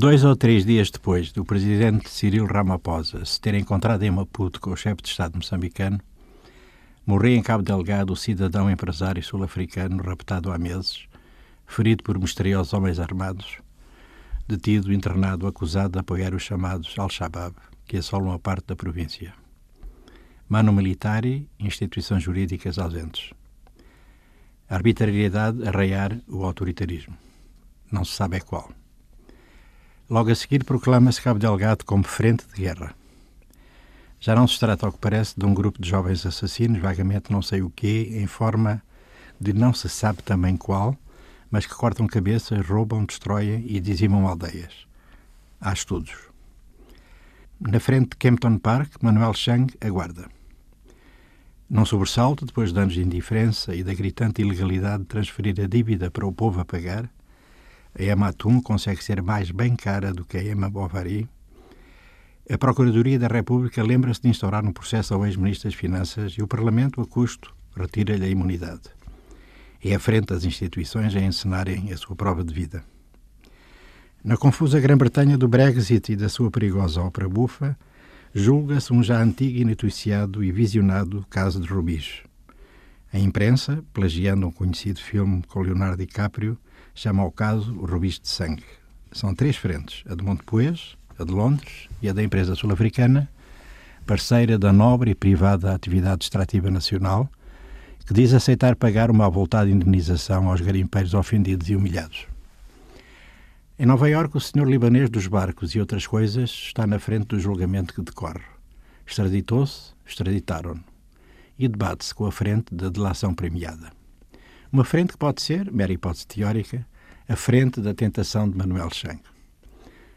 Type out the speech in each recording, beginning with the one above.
Dois ou três dias depois do presidente Cyril Ramaphosa se ter encontrado em Maputo com o chefe de Estado moçambicano, morreu em Cabo Delgado o cidadão empresário sul-africano raptado há meses, ferido por misteriosos homens armados, detido, internado, acusado de apoiar os chamados Al-Shabaab, que assolam a parte da província. Mano militari, instituições jurídicas ausentes. A arbitrariedade arraiar o autoritarismo. Não se sabe é qual. Logo a seguir proclama-se Cabo Delgado como frente de guerra. Já não se trata, ao que parece, de um grupo de jovens assassinos, vagamente não sei o quê, em forma de não se sabe também qual, mas que cortam cabeças, roubam, destroem e dizimam aldeias. Há estudos. Na frente de Kempton Park, Manuel Chang aguarda. Não sobressalto, depois de anos de indiferença e da gritante ilegalidade de transferir a dívida para o povo a pagar, a Ema Atum consegue ser mais bem cara do que a Ema Bovary. A Procuradoria da República lembra-se de instaurar um processo ao ex-ministro das Finanças e o Parlamento, a custo, retira-lhe a imunidade. É a frente das instituições a encenarem a sua prova de vida. Na confusa Grã-Bretanha do Brexit e da sua perigosa ópera bufa, julga-se um já antigo e noticiado e visionado caso de Rubis. A imprensa, plagiando um conhecido filme com Leonardo DiCaprio, chama ao caso o Rubis de Sangue. São três frentes, a de Montepoês, a de Londres e a da empresa sul-africana, parceira da nobre e privada atividade extrativa nacional, que diz aceitar pagar uma avultada indenização aos garimpeiros ofendidos e humilhados. Em Nova Iorque, o senhor libanês dos barcos e outras coisas está na frente do julgamento que decorre. Extraditou-se, extraditaram-no. E debate-se com a frente da delação premiada. Uma frente que pode ser, mera hipótese teórica, a frente da tentação de Manuel Chang.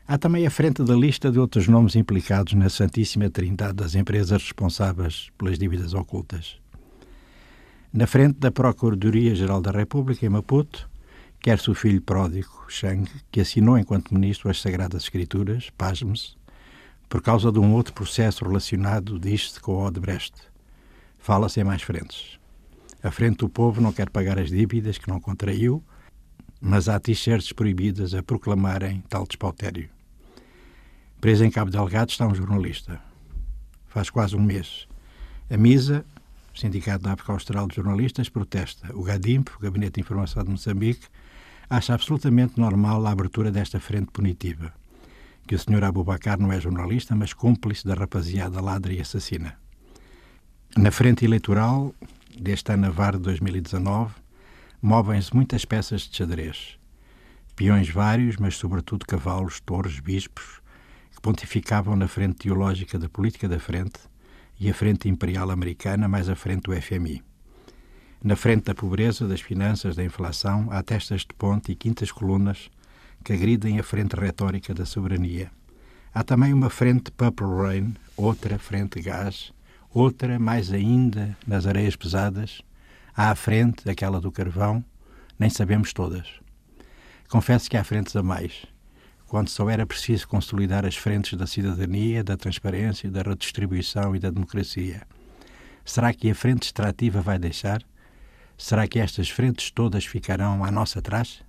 Há também a frente da lista de outros nomes implicados na santíssima trindade das empresas responsáveis pelas dívidas ocultas. Na frente da Procuradoria-Geral da República, em Maputo, quer-se o filho pródigo, Chang, que assinou enquanto ministro as Sagradas Escrituras, pasme-se, por causa de um outro processo relacionado, diz-se, com o Odebrecht. Fala-se em mais frentes. A frente do povo não quer pagar as dívidas que não contraiu, mas há t-shirts proibidas a proclamarem tal despautério. Preso em Cabo Delgado está um jornalista. Faz quase um mês. A MISA, Sindicato da África Austral de Jornalistas, protesta. O GADIMP, o Gabinete de Informação de Moçambique, acha absolutamente normal a abertura desta frente punitiva. Que o Sr. Abubacar não é jornalista, mas cúmplice da rapaziada ladra e assassina. Na frente eleitoral, deste ano Navarro de 2019, movem-se muitas peças de xadrez. Peões vários, mas sobretudo cavalos, torres, bispos, que pontificavam na frente teológica da política da frente e a frente imperial americana, mais a frente do FMI. Na frente da pobreza, das finanças, da inflação, há testas de ponte e quintas colunas que agridem a frente retórica da soberania. Há também uma frente Purple Rain, outra frente gás, outra mais ainda nas areias pesadas, à frente, aquela do carvão, nem sabemos todas. Confesso que há frentes a mais, quando só era preciso consolidar as frentes da cidadania, da transparência, da redistribuição e da democracia. Será que a frente extrativa vai deixar? Será que estas frentes todas ficarão à nossa trás?